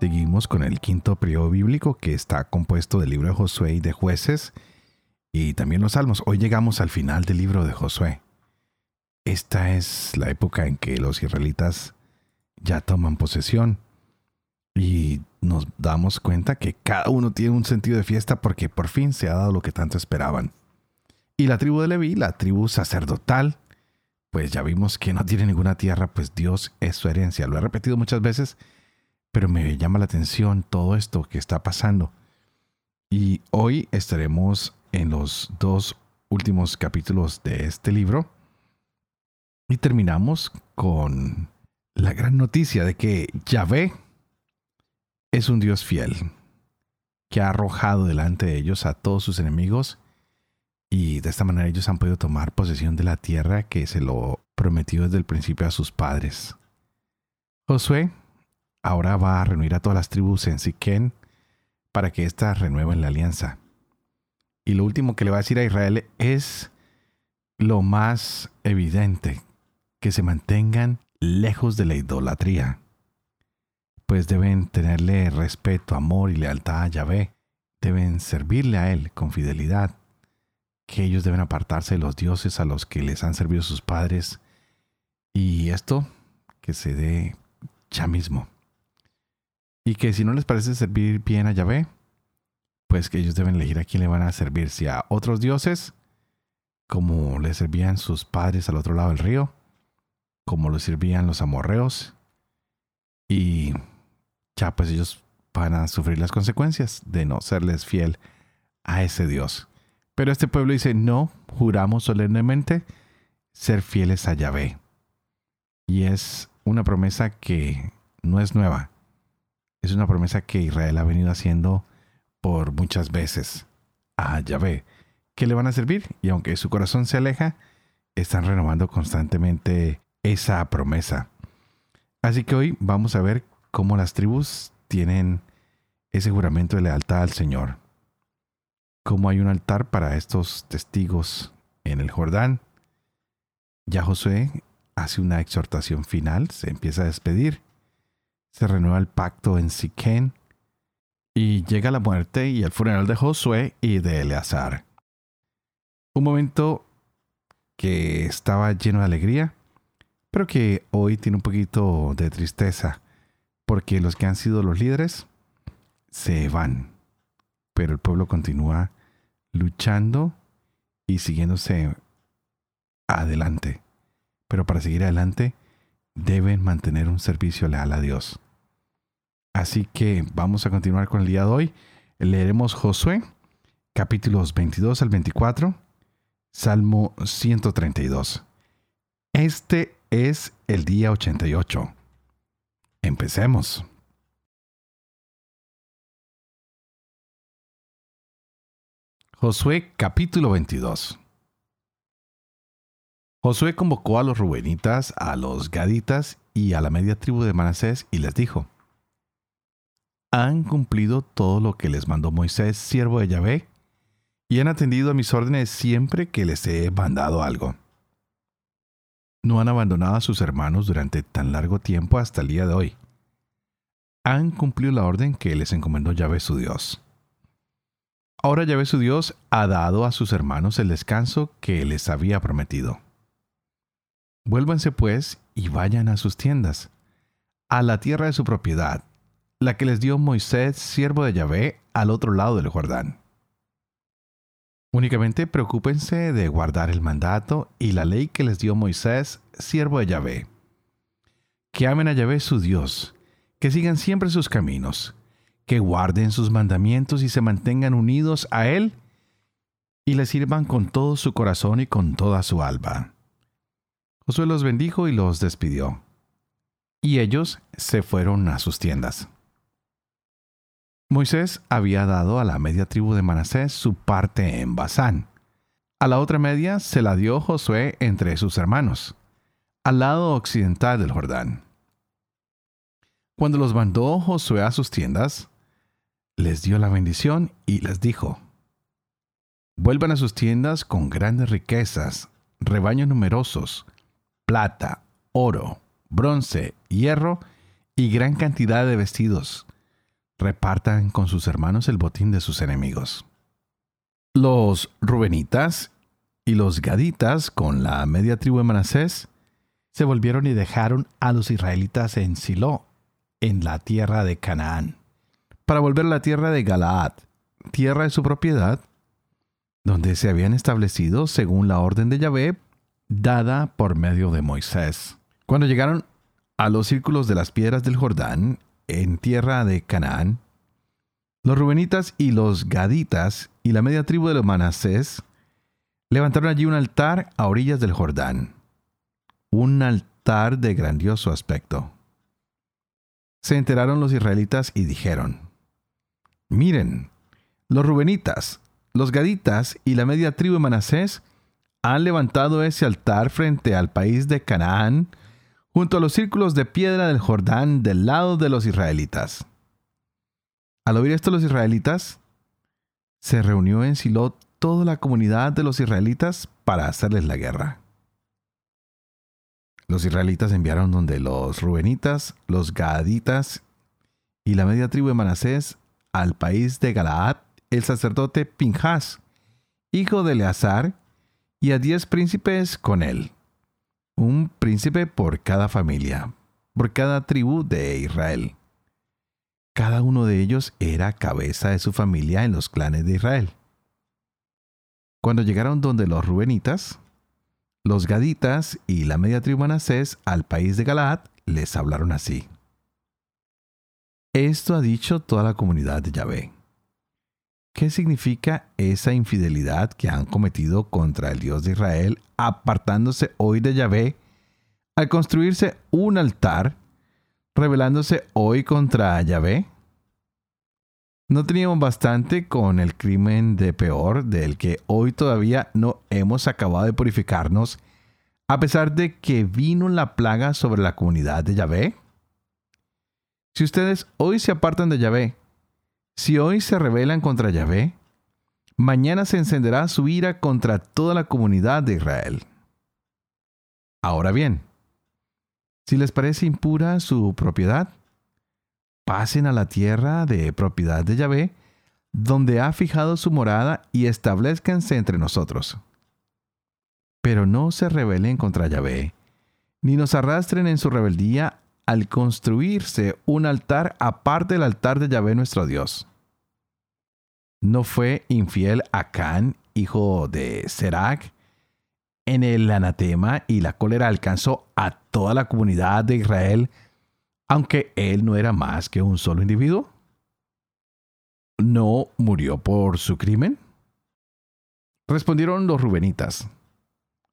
Seguimos con el quinto periodo bíblico que está compuesto del libro de Josué y de jueces y también los salmos. Hoy llegamos al final del libro de Josué. Esta es la época en que los israelitas ya toman posesión y nos damos cuenta que cada uno tiene un sentido de fiesta porque por fin se ha dado lo que tanto esperaban. Y la tribu de Leví, la tribu sacerdotal, pues ya vimos que no tiene ninguna tierra, pues Dios es su herencia. Lo he repetido muchas veces pero me llama la atención todo esto que está pasando. Y hoy estaremos en los dos últimos capítulos de este libro. Y terminamos con la gran noticia de que Yahvé es un Dios fiel, que ha arrojado delante de ellos a todos sus enemigos y de esta manera ellos han podido tomar posesión de la tierra que se lo prometió desde el principio a sus padres. Josué ahora va a reunir a todas las tribus en Siquén para que éstas renueven la alianza. Y lo último que le va a decir a Israel es lo más evidente, que se mantengan lejos de la idolatría, pues deben tenerle respeto, amor y lealtad a Yahvé, deben servirle a Él con fidelidad, que ellos deben apartarse de los dioses a los que les han servido sus padres, y esto que se dé ya mismo. Y que si no les parece servir bien a Yahvé, pues que ellos deben elegir a quién le van a servir, si a otros dioses, como le servían sus padres al otro lado del río, como lo servían los amorreos, y ya pues ellos van a sufrir las consecuencias de no serles fiel a ese Dios. Pero este pueblo dice, no, juramos solemnemente ser fieles a Yahvé. Y es una promesa que no es nueva es una promesa que Israel ha venido haciendo por muchas veces a Yahvé, que le van a servir y aunque su corazón se aleja, están renovando constantemente esa promesa. Así que hoy vamos a ver cómo las tribus tienen ese juramento de lealtad al Señor. Cómo hay un altar para estos testigos en el Jordán. Ya Josué hace una exhortación final, se empieza a despedir se renueva el pacto en Siquén y llega la muerte y el funeral de Josué y de Eleazar. Un momento que estaba lleno de alegría, pero que hoy tiene un poquito de tristeza, porque los que han sido los líderes se van, pero el pueblo continúa luchando y siguiéndose adelante. Pero para seguir adelante deben mantener un servicio leal a Dios. Así que vamos a continuar con el día de hoy. Leeremos Josué, capítulos 22 al 24, Salmo 132. Este es el día 88. Empecemos. Josué capítulo 22. Josué convocó a los rubenitas, a los gaditas y a la media tribu de Manasés y les dijo, han cumplido todo lo que les mandó Moisés, siervo de Yahvé, y han atendido a mis órdenes siempre que les he mandado algo. No han abandonado a sus hermanos durante tan largo tiempo hasta el día de hoy. Han cumplido la orden que les encomendó Yahvé su Dios. Ahora Yahvé su Dios ha dado a sus hermanos el descanso que les había prometido. Vuélvanse pues y vayan a sus tiendas, a la tierra de su propiedad, la que les dio Moisés, siervo de Yahvé, al otro lado del Jordán. Únicamente preocúpense de guardar el mandato y la ley que les dio Moisés, siervo de Yahvé. Que amen a Yahvé su Dios, que sigan siempre sus caminos, que guarden sus mandamientos y se mantengan unidos a Él y le sirvan con todo su corazón y con toda su alma. Josué los bendijo y los despidió. Y ellos se fueron a sus tiendas. Moisés había dado a la media tribu de Manasés su parte en Basán. A la otra media se la dio Josué entre sus hermanos, al lado occidental del Jordán. Cuando los mandó Josué a sus tiendas, les dio la bendición y les dijo, Vuelvan a sus tiendas con grandes riquezas, rebaños numerosos, plata, oro, bronce, hierro y gran cantidad de vestidos repartan con sus hermanos el botín de sus enemigos. Los Rubenitas y los Gaditas, con la media tribu de Manasés, se volvieron y dejaron a los israelitas en Silo, en la tierra de Canaán, para volver a la tierra de Galaad, tierra de su propiedad, donde se habían establecido según la orden de Yahvé dada por medio de Moisés. Cuando llegaron a los círculos de las piedras del Jordán, en tierra de Canaán, los Rubenitas y los Gaditas y la media tribu de los Manasés levantaron allí un altar a orillas del Jordán, un altar de grandioso aspecto. Se enteraron los israelitas y dijeron, Miren, los Rubenitas, los Gaditas y la media tribu de Manasés han levantado ese altar frente al país de Canaán, junto a los círculos de piedra del Jordán del lado de los israelitas. Al oír esto los israelitas, se reunió en Silo toda la comunidad de los israelitas para hacerles la guerra. Los israelitas enviaron donde los rubenitas, los gaditas y la media tribu de Manasés al país de Galaad el sacerdote Pinjas, hijo de Eleazar, y a diez príncipes con él un príncipe por cada familia, por cada tribu de Israel. Cada uno de ellos era cabeza de su familia en los clanes de Israel. Cuando llegaron donde los Rubenitas, los Gaditas y la media tribu Manasés al país de Galaad, les hablaron así. Esto ha dicho toda la comunidad de Yahvé. ¿Qué significa esa infidelidad que han cometido contra el Dios de Israel, apartándose hoy de Yahvé, al construirse un altar, rebelándose hoy contra Yahvé? ¿No teníamos bastante con el crimen de peor del que hoy todavía no hemos acabado de purificarnos, a pesar de que vino la plaga sobre la comunidad de Yahvé? Si ustedes hoy se apartan de Yahvé, si hoy se rebelan contra Yahvé, mañana se encenderá su ira contra toda la comunidad de Israel. Ahora bien, si les parece impura su propiedad, pasen a la tierra de propiedad de Yahvé, donde ha fijado su morada y establezcanse entre nosotros. Pero no se rebelen contra Yahvé, ni nos arrastren en su rebeldía al construirse un altar aparte del altar de Yahvé nuestro Dios. ¿No fue infiel Acán, hijo de Serac? En el anatema y la cólera alcanzó a toda la comunidad de Israel, aunque él no era más que un solo individuo. ¿No murió por su crimen? Respondieron los rubenitas,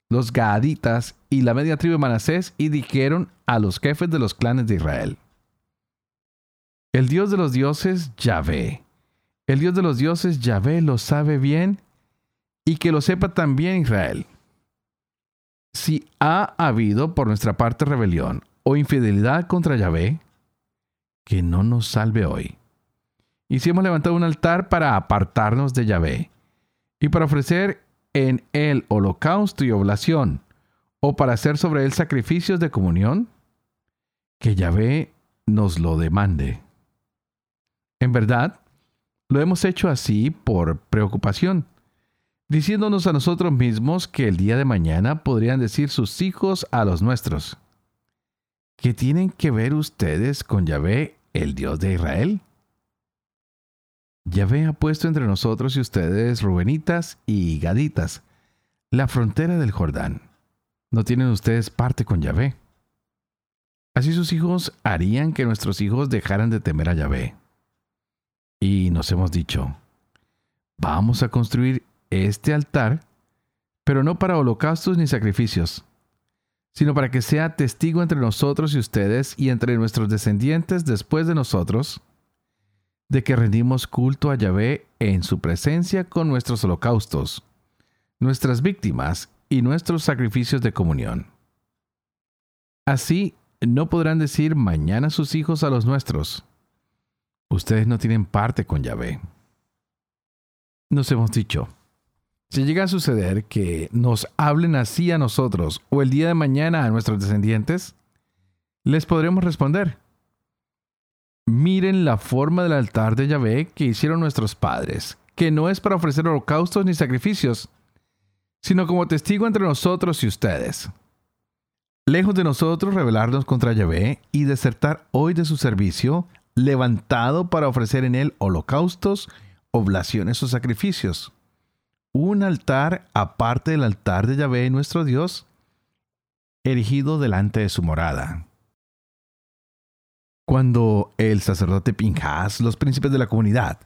los gaaditas y la media tribu de Manasés y dijeron a los jefes de los clanes de Israel, el Dios de los dioses, Yahvé, el Dios de los dioses, Yahvé, lo sabe bien y que lo sepa también Israel. Si ha habido por nuestra parte rebelión o infidelidad contra Yahvé, que no nos salve hoy. Y si hemos levantado un altar para apartarnos de Yahvé y para ofrecer en él holocausto y oblación, o para hacer sobre él sacrificios de comunión, que Yahvé nos lo demande. En verdad, lo hemos hecho así por preocupación, diciéndonos a nosotros mismos que el día de mañana podrían decir sus hijos a los nuestros. ¿Qué tienen que ver ustedes con Yahvé, el Dios de Israel? Yahvé ha puesto entre nosotros y ustedes Rubenitas y Gaditas, la frontera del Jordán. No tienen ustedes parte con Yahvé. Así sus hijos harían que nuestros hijos dejaran de temer a Yahvé. Y nos hemos dicho, vamos a construir este altar, pero no para holocaustos ni sacrificios, sino para que sea testigo entre nosotros y ustedes y entre nuestros descendientes después de nosotros, de que rendimos culto a Yahvé en su presencia con nuestros holocaustos, nuestras víctimas y nuestros sacrificios de comunión. Así no podrán decir mañana sus hijos a los nuestros, ustedes no tienen parte con Yahvé. Nos hemos dicho, si llega a suceder que nos hablen así a nosotros o el día de mañana a nuestros descendientes, les podremos responder. Miren la forma del altar de Yahvé que hicieron nuestros padres, que no es para ofrecer holocaustos ni sacrificios, sino como testigo entre nosotros y ustedes. Lejos de nosotros rebelarnos contra Yahvé y desertar hoy de su servicio, levantado para ofrecer en él holocaustos, oblaciones o sacrificios. Un altar aparte del altar de Yahvé nuestro Dios, erigido delante de su morada. Cuando el sacerdote Pinjas, los príncipes de la comunidad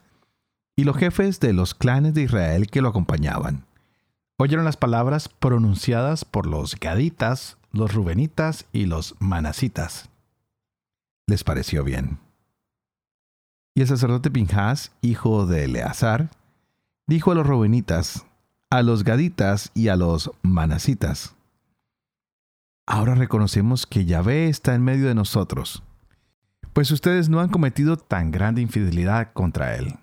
y los jefes de los clanes de Israel que lo acompañaban, oyeron las palabras pronunciadas por los gaditas, los rubenitas y los manasitas. Les pareció bien. Y el sacerdote Pinjas, hijo de Eleazar, dijo a los Rubenitas, a los Gaditas y a los Manasitas, Ahora reconocemos que Yahvé está en medio de nosotros, pues ustedes no han cometido tan grande infidelidad contra él.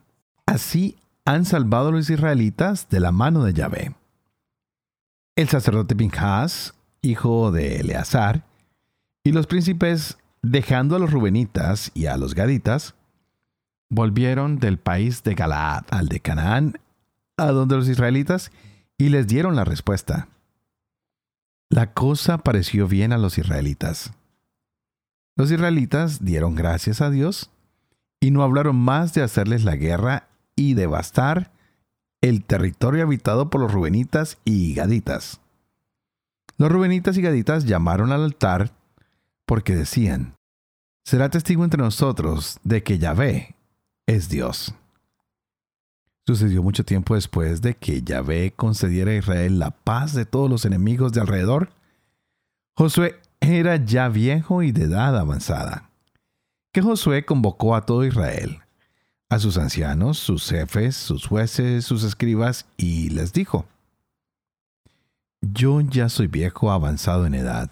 Así han salvado a los israelitas de la mano de Yahvé. El sacerdote Pinjas, hijo de Eleazar, y los príncipes, dejando a los Rubenitas y a los Gaditas, volvieron del país de Galaad al de Canaán, a donde los israelitas, y les dieron la respuesta. La cosa pareció bien a los israelitas. Los israelitas dieron gracias a Dios y no hablaron más de hacerles la guerra y devastar el territorio habitado por los rubenitas y gaditas. Los rubenitas y gaditas llamaron al altar porque decían, será testigo entre nosotros de que Yahvé, es Dios. Sucedió mucho tiempo después de que Yahvé concediera a Israel la paz de todos los enemigos de alrededor. Josué era ya viejo y de edad avanzada. Que Josué convocó a todo Israel, a sus ancianos, sus jefes, sus jueces, sus escribas, y les dijo, Yo ya soy viejo avanzado en edad.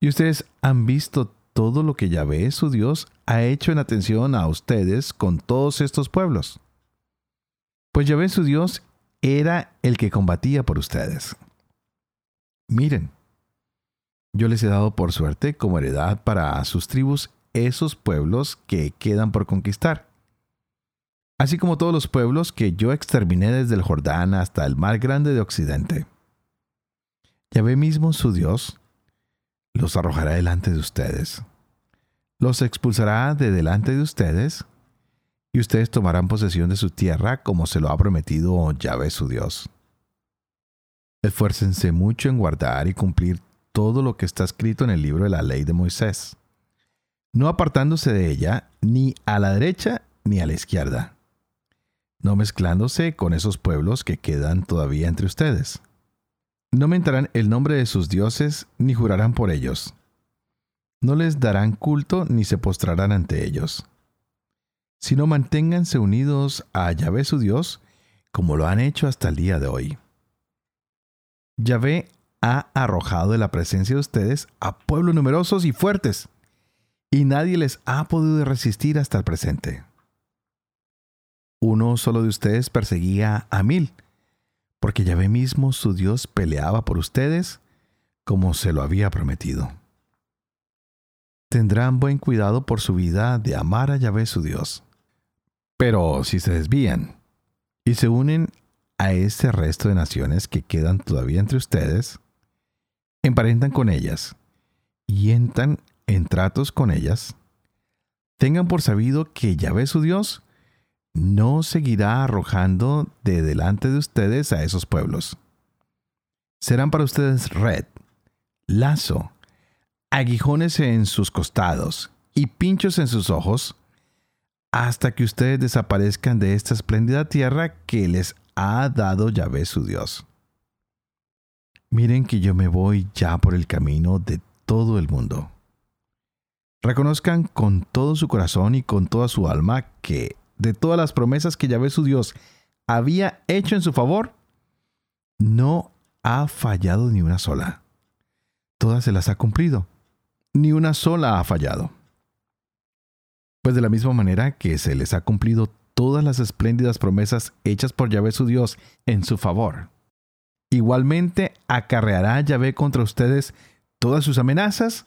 Y ustedes han visto todo lo que Yahvé, su Dios, ha hecho en atención a ustedes con todos estos pueblos. Pues Yahvé, su Dios, era el que combatía por ustedes. Miren, yo les he dado por suerte como heredad para sus tribus esos pueblos que quedan por conquistar, así como todos los pueblos que yo exterminé desde el Jordán hasta el mar grande de Occidente. Yahvé mismo, su Dios, los arrojará delante de ustedes. Los expulsará de delante de ustedes, y ustedes tomarán posesión de su tierra como se lo ha prometido Yahvé su Dios. Esfuércense mucho en guardar y cumplir todo lo que está escrito en el libro de la ley de Moisés, no apartándose de ella ni a la derecha ni a la izquierda, no mezclándose con esos pueblos que quedan todavía entre ustedes no mentarán el nombre de sus dioses, ni jurarán por ellos. No les darán culto, ni se postrarán ante ellos. Sino manténganse unidos a Yahvé su Dios, como lo han hecho hasta el día de hoy. Yahvé ha arrojado de la presencia de ustedes a pueblos numerosos y fuertes, y nadie les ha podido resistir hasta el presente. Uno solo de ustedes perseguía a mil, porque Yahvé mismo su Dios peleaba por ustedes como se lo había prometido. Tendrán buen cuidado por su vida de amar a Yahvé su Dios. Pero si se desvían y se unen a ese resto de naciones que quedan todavía entre ustedes, emparentan con ellas y entran en tratos con ellas, tengan por sabido que Yahvé su Dios no seguirá arrojando de delante de ustedes a esos pueblos. Serán para ustedes red, lazo, aguijones en sus costados y pinchos en sus ojos, hasta que ustedes desaparezcan de esta espléndida tierra que les ha dado Yahvé su Dios. Miren que yo me voy ya por el camino de todo el mundo. Reconozcan con todo su corazón y con toda su alma que de todas las promesas que Yahvé su Dios había hecho en su favor, no ha fallado ni una sola. Todas se las ha cumplido. Ni una sola ha fallado. Pues de la misma manera que se les ha cumplido todas las espléndidas promesas hechas por Yahvé su Dios en su favor. Igualmente acarreará Yahvé contra ustedes todas sus amenazas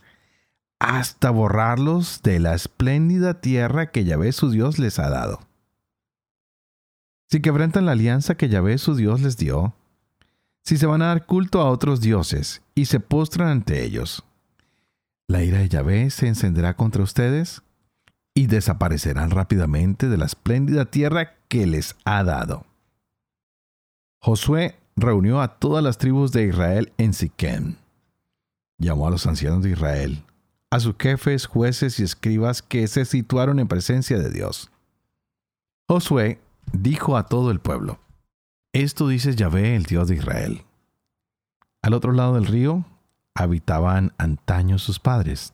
hasta borrarlos de la espléndida tierra que Yahvé su Dios les ha dado. Si quebrantan la alianza que Yahvé su Dios les dio, si se van a dar culto a otros dioses y se postran ante ellos, la ira de Yahvé se encenderá contra ustedes y desaparecerán rápidamente de la espléndida tierra que les ha dado. Josué reunió a todas las tribus de Israel en Siquem. Llamó a los ancianos de Israel, a sus jefes, jueces y escribas que se situaron en presencia de Dios. Josué dijo a todo el pueblo, Esto dice Yahvé, el Dios de Israel. Al otro lado del río habitaban antaño sus padres,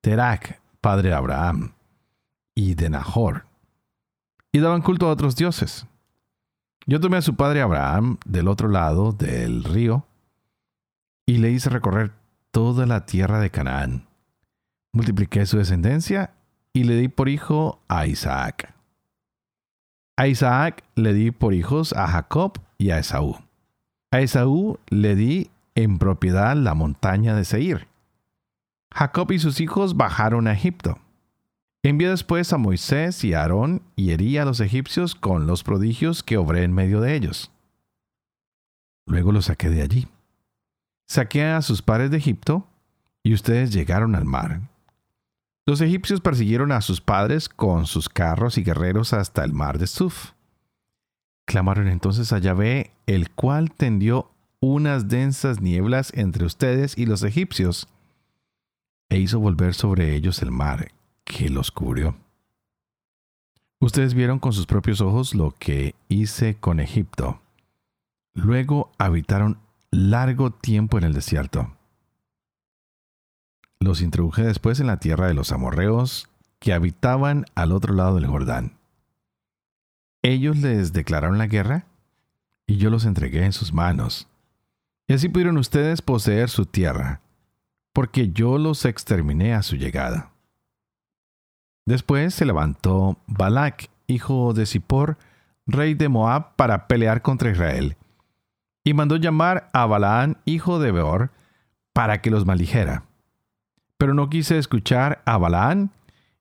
Terak, padre de Abraham, y de Nahor, y daban culto a otros dioses. Yo tomé a su padre Abraham del otro lado del río y le hice recorrer toda la tierra de Canaán. Multipliqué su descendencia y le di por hijo a Isaac. A Isaac le di por hijos a Jacob y a Esaú. A Esaú le di en propiedad la montaña de Seir. Jacob y sus hijos bajaron a Egipto. Envió después a Moisés y a Aarón y hería a los egipcios con los prodigios que obré en medio de ellos. Luego los saqué de allí. Saqué a sus padres de Egipto y ustedes llegaron al mar. Los egipcios persiguieron a sus padres con sus carros y guerreros hasta el mar de Suf. Clamaron entonces a Yahvé, el cual tendió unas densas nieblas entre ustedes y los egipcios, e hizo volver sobre ellos el mar, que los cubrió. Ustedes vieron con sus propios ojos lo que hice con Egipto. Luego habitaron largo tiempo en el desierto. Los introduje después en la tierra de los amorreos que habitaban al otro lado del Jordán. Ellos les declararon la guerra y yo los entregué en sus manos. Y así pudieron ustedes poseer su tierra, porque yo los exterminé a su llegada. Después se levantó Balak, hijo de Zippor, rey de Moab, para pelear contra Israel, y mandó llamar a Balaán, hijo de Beor, para que los maldijera. Pero no quise escuchar a Balaán,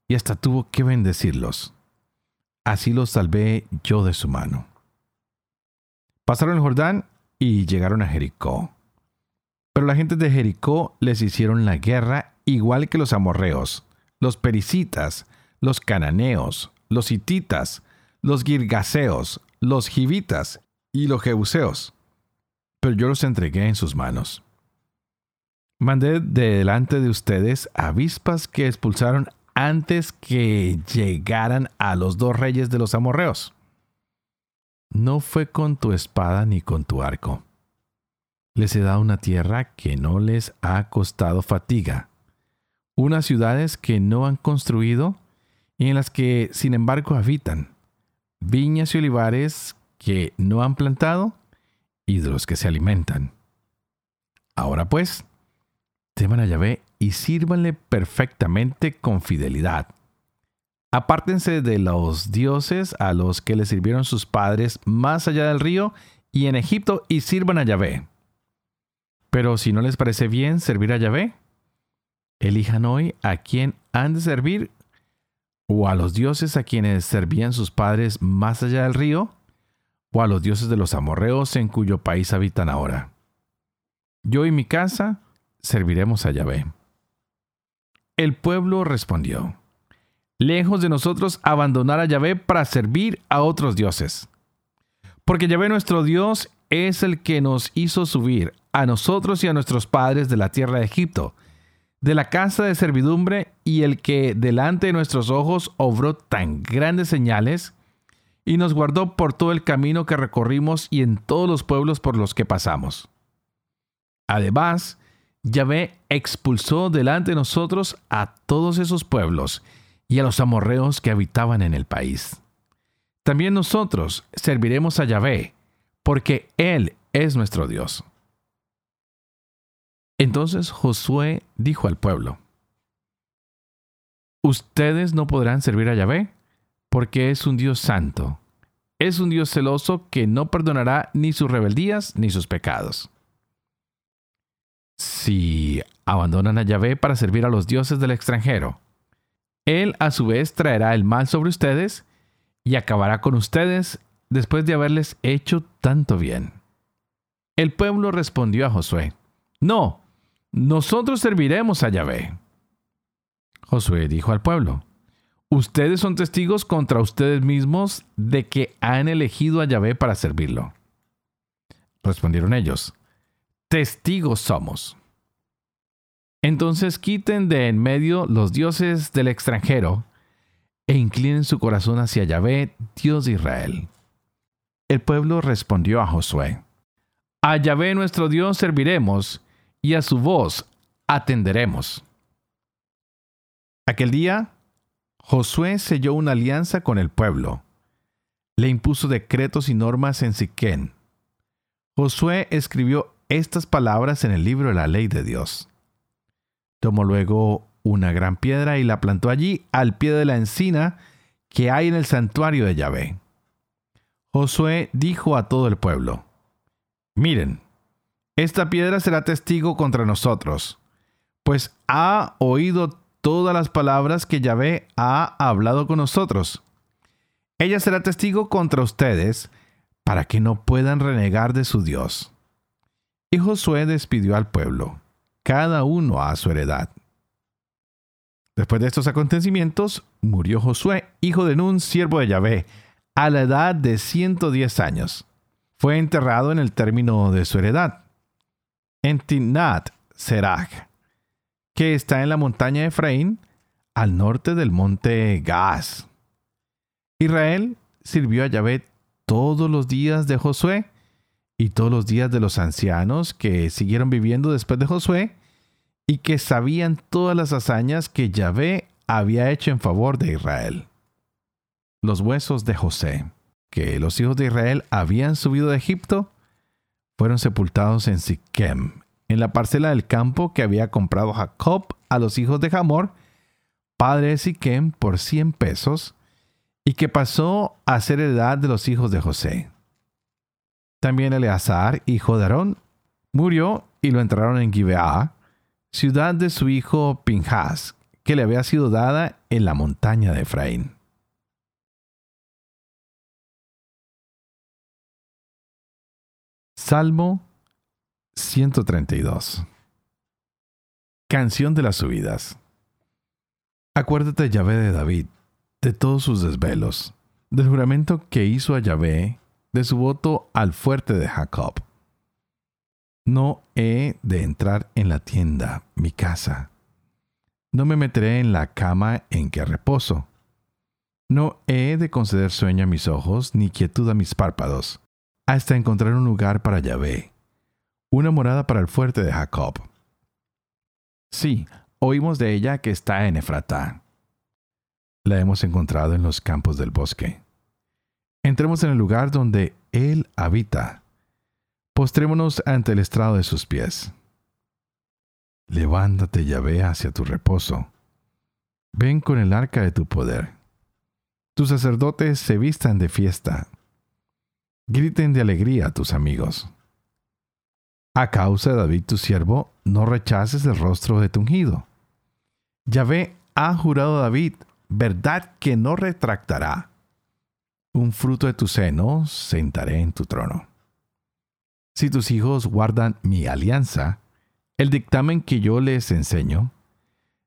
y hasta tuvo que bendecirlos. Así los salvé yo de su mano. Pasaron el Jordán y llegaron a Jericó. Pero la gente de Jericó les hicieron la guerra igual que los amorreos, los pericitas, los cananeos, los hititas, los girgaseos, los jivitas y los jebuseos. Pero yo los entregué en sus manos. Mandé de delante de ustedes avispas que expulsaron antes que llegaran a los dos reyes de los amorreos. No fue con tu espada ni con tu arco. Les he dado una tierra que no les ha costado fatiga, unas ciudades que no han construido y en las que sin embargo habitan, viñas y olivares que no han plantado y de los que se alimentan. Ahora pues, teman a Yahvé y sírvanle perfectamente con fidelidad. Apártense de los dioses a los que le sirvieron sus padres más allá del río y en Egipto y sirvan a Yahvé. Pero si no les parece bien servir a Yahvé, elijan hoy a quién han de servir o a los dioses a quienes servían sus padres más allá del río, o a los dioses de los amorreos en cuyo país habitan ahora. Yo y mi casa serviremos a Yahvé. El pueblo respondió, lejos de nosotros abandonar a Yahvé para servir a otros dioses. Porque Yahvé nuestro Dios es el que nos hizo subir a nosotros y a nuestros padres de la tierra de Egipto, de la casa de servidumbre y el que delante de nuestros ojos obró tan grandes señales y nos guardó por todo el camino que recorrimos y en todos los pueblos por los que pasamos. Además, Yahvé expulsó delante de nosotros a todos esos pueblos y a los amorreos que habitaban en el país. También nosotros serviremos a Yahvé, porque Él es nuestro Dios. Entonces Josué dijo al pueblo, Ustedes no podrán servir a Yahvé, porque es un Dios santo. Es un Dios celoso que no perdonará ni sus rebeldías ni sus pecados. Si abandonan a Yahvé para servir a los dioses del extranjero, Él a su vez traerá el mal sobre ustedes y acabará con ustedes después de haberles hecho tanto bien. El pueblo respondió a Josué, No, nosotros serviremos a Yahvé. Josué dijo al pueblo, Ustedes son testigos contra ustedes mismos de que han elegido a Yahvé para servirlo. Respondieron ellos, Testigos somos. Entonces quiten de en medio los dioses del extranjero e inclinen su corazón hacia Yahvé, Dios de Israel. El pueblo respondió a Josué, A Yahvé nuestro Dios serviremos, y a su voz atenderemos. Aquel día, Josué selló una alianza con el pueblo. Le impuso decretos y normas en Siquén. Josué escribió estas palabras en el libro de la ley de Dios. Tomó luego una gran piedra y la plantó allí al pie de la encina que hay en el santuario de Yahvé. Josué dijo a todo el pueblo, Miren, esta piedra será testigo contra nosotros, pues ha oído todas las palabras que Yahvé ha hablado con nosotros. Ella será testigo contra ustedes, para que no puedan renegar de su Dios. Y Josué despidió al pueblo, cada uno a su heredad. Después de estos acontecimientos, murió Josué, hijo de Nun, siervo de Yahvé, a la edad de 110 años. Fue enterrado en el término de su heredad, en Timnat Serach, que está en la montaña de Efraín, al norte del monte Gaz. Israel sirvió a Yahvé todos los días de Josué y todos los días de los ancianos que siguieron viviendo después de Josué y que sabían todas las hazañas que Yahvé había hecho en favor de Israel. Los huesos de José, que los hijos de Israel habían subido de Egipto, fueron sepultados en Siquem, en la parcela del campo que había comprado Jacob a los hijos de Hamor, padre de Siquem, por cien pesos, y que pasó a ser heredad de los hijos de José. También Eleazar, hijo de Aarón, murió y lo enterraron en Gibeah, ciudad de su hijo Pinjas, que le había sido dada en la montaña de Efraín. Salmo 132 Canción de las subidas Acuérdate, Yahvé, de David, de todos sus desvelos, del juramento que hizo a Yahvé, de su voto al fuerte de Jacob no he de entrar en la tienda, mi casa. No me meteré en la cama en que reposo. No he de conceder sueño a mis ojos, ni quietud a mis párpados, hasta encontrar un lugar para Yahvé, una morada para el fuerte de Jacob. Sí, oímos de ella que está en Efratá. La hemos encontrado en los campos del bosque. Entremos en el lugar donde Él habita Postrémonos ante el estrado de sus pies. Levántate, Yahvé, hacia tu reposo. Ven con el arca de tu poder. Tus sacerdotes se vistan de fiesta. Griten de alegría a tus amigos. A causa de David tu siervo, no rechaces el rostro de tu ungido. Yahvé ha jurado a David, verdad que no retractará. Un fruto de tu seno sentaré en tu trono. Si tus hijos guardan mi alianza, el dictamen que yo les enseño,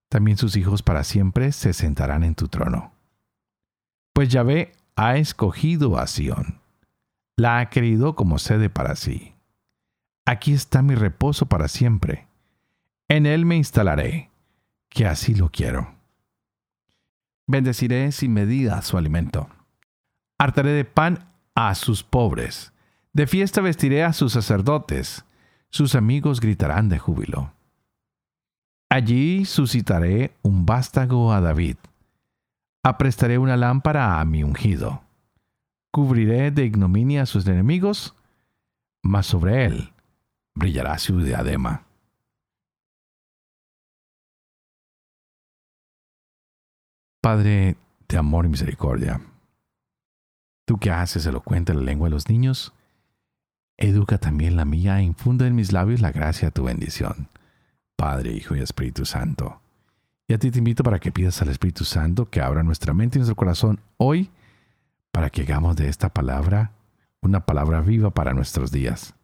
también sus hijos para siempre se sentarán en tu trono. Pues Yahvé ha escogido a Sión, la ha querido como sede para sí. Aquí está mi reposo para siempre. En él me instalaré, que así lo quiero. Bendeciré sin medida su alimento. Hartaré de pan a sus pobres de fiesta vestiré a sus sacerdotes, sus amigos gritarán de júbilo. Allí suscitaré un vástago a David. Aprestaré una lámpara a mi ungido. Cubriré de ignominia a sus enemigos, mas sobre él brillará su diadema. Padre de amor y misericordia, tú que haces elocuente la lengua de los niños, educa también la mía e infunde en mis labios la gracia de tu bendición. Padre, Hijo y Espíritu Santo. Y a ti te invito para que pidas al Espíritu Santo que abra nuestra mente y nuestro corazón hoy para que hagamos de esta palabra una palabra viva para nuestros días.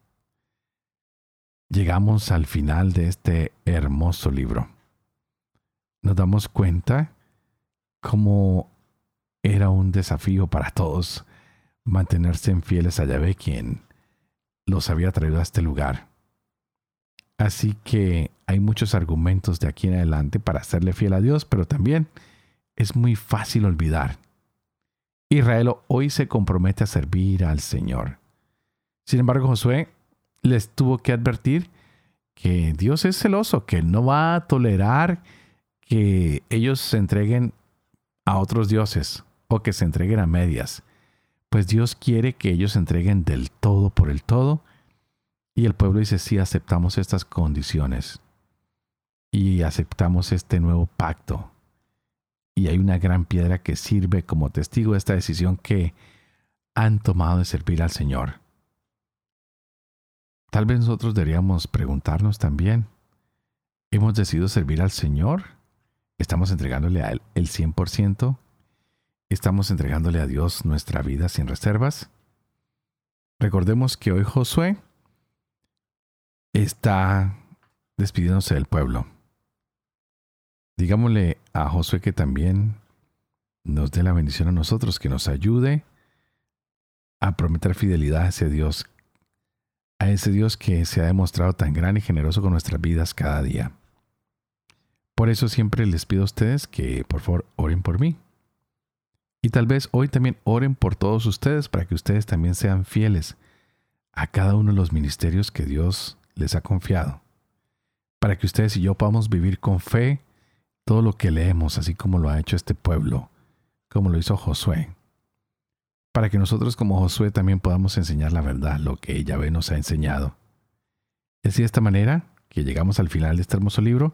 Llegamos al final de este hermoso libro. Nos damos cuenta cómo era un desafío para todos mantenerse fieles a Yahvé, quien los había traído a este lugar. Así que hay muchos argumentos de aquí en adelante para serle fiel a Dios, pero también es muy fácil olvidar. Israel hoy se compromete a servir al Señor. Sin embargo, Josué les tuvo que advertir que Dios es celoso, que no va a tolerar que ellos se entreguen a otros dioses o que se entreguen a medias, pues Dios quiere que ellos entreguen del todo por el todo. Y el pueblo dice, sí, aceptamos estas condiciones y aceptamos este nuevo pacto. Y hay una gran piedra que sirve como testigo de esta decisión que han tomado de servir al Señor. Tal vez nosotros deberíamos preguntarnos también, ¿hemos decidido servir al Señor? ¿Estamos entregándole a el 100%? ¿Estamos entregándole a Dios nuestra vida sin reservas? Recordemos que hoy Josué está despidiéndose del pueblo. Digámosle a Josué que también nos dé la bendición a nosotros, que nos ayude a prometer fidelidad a ese Dios, a ese Dios que se ha demostrado tan gran y generoso con nuestras vidas cada día. Por eso siempre les pido a ustedes que por favor oren por mí. Y tal vez hoy también oren por todos ustedes para que ustedes también sean fieles a cada uno de los ministerios que Dios les ha confiado. Para que ustedes y yo podamos vivir con fe todo lo que leemos, así como lo ha hecho este pueblo, como lo hizo Josué. Para que nosotros como Josué también podamos enseñar la verdad, lo que Yahvé nos ha enseñado. Es de esta manera que llegamos al final de este hermoso libro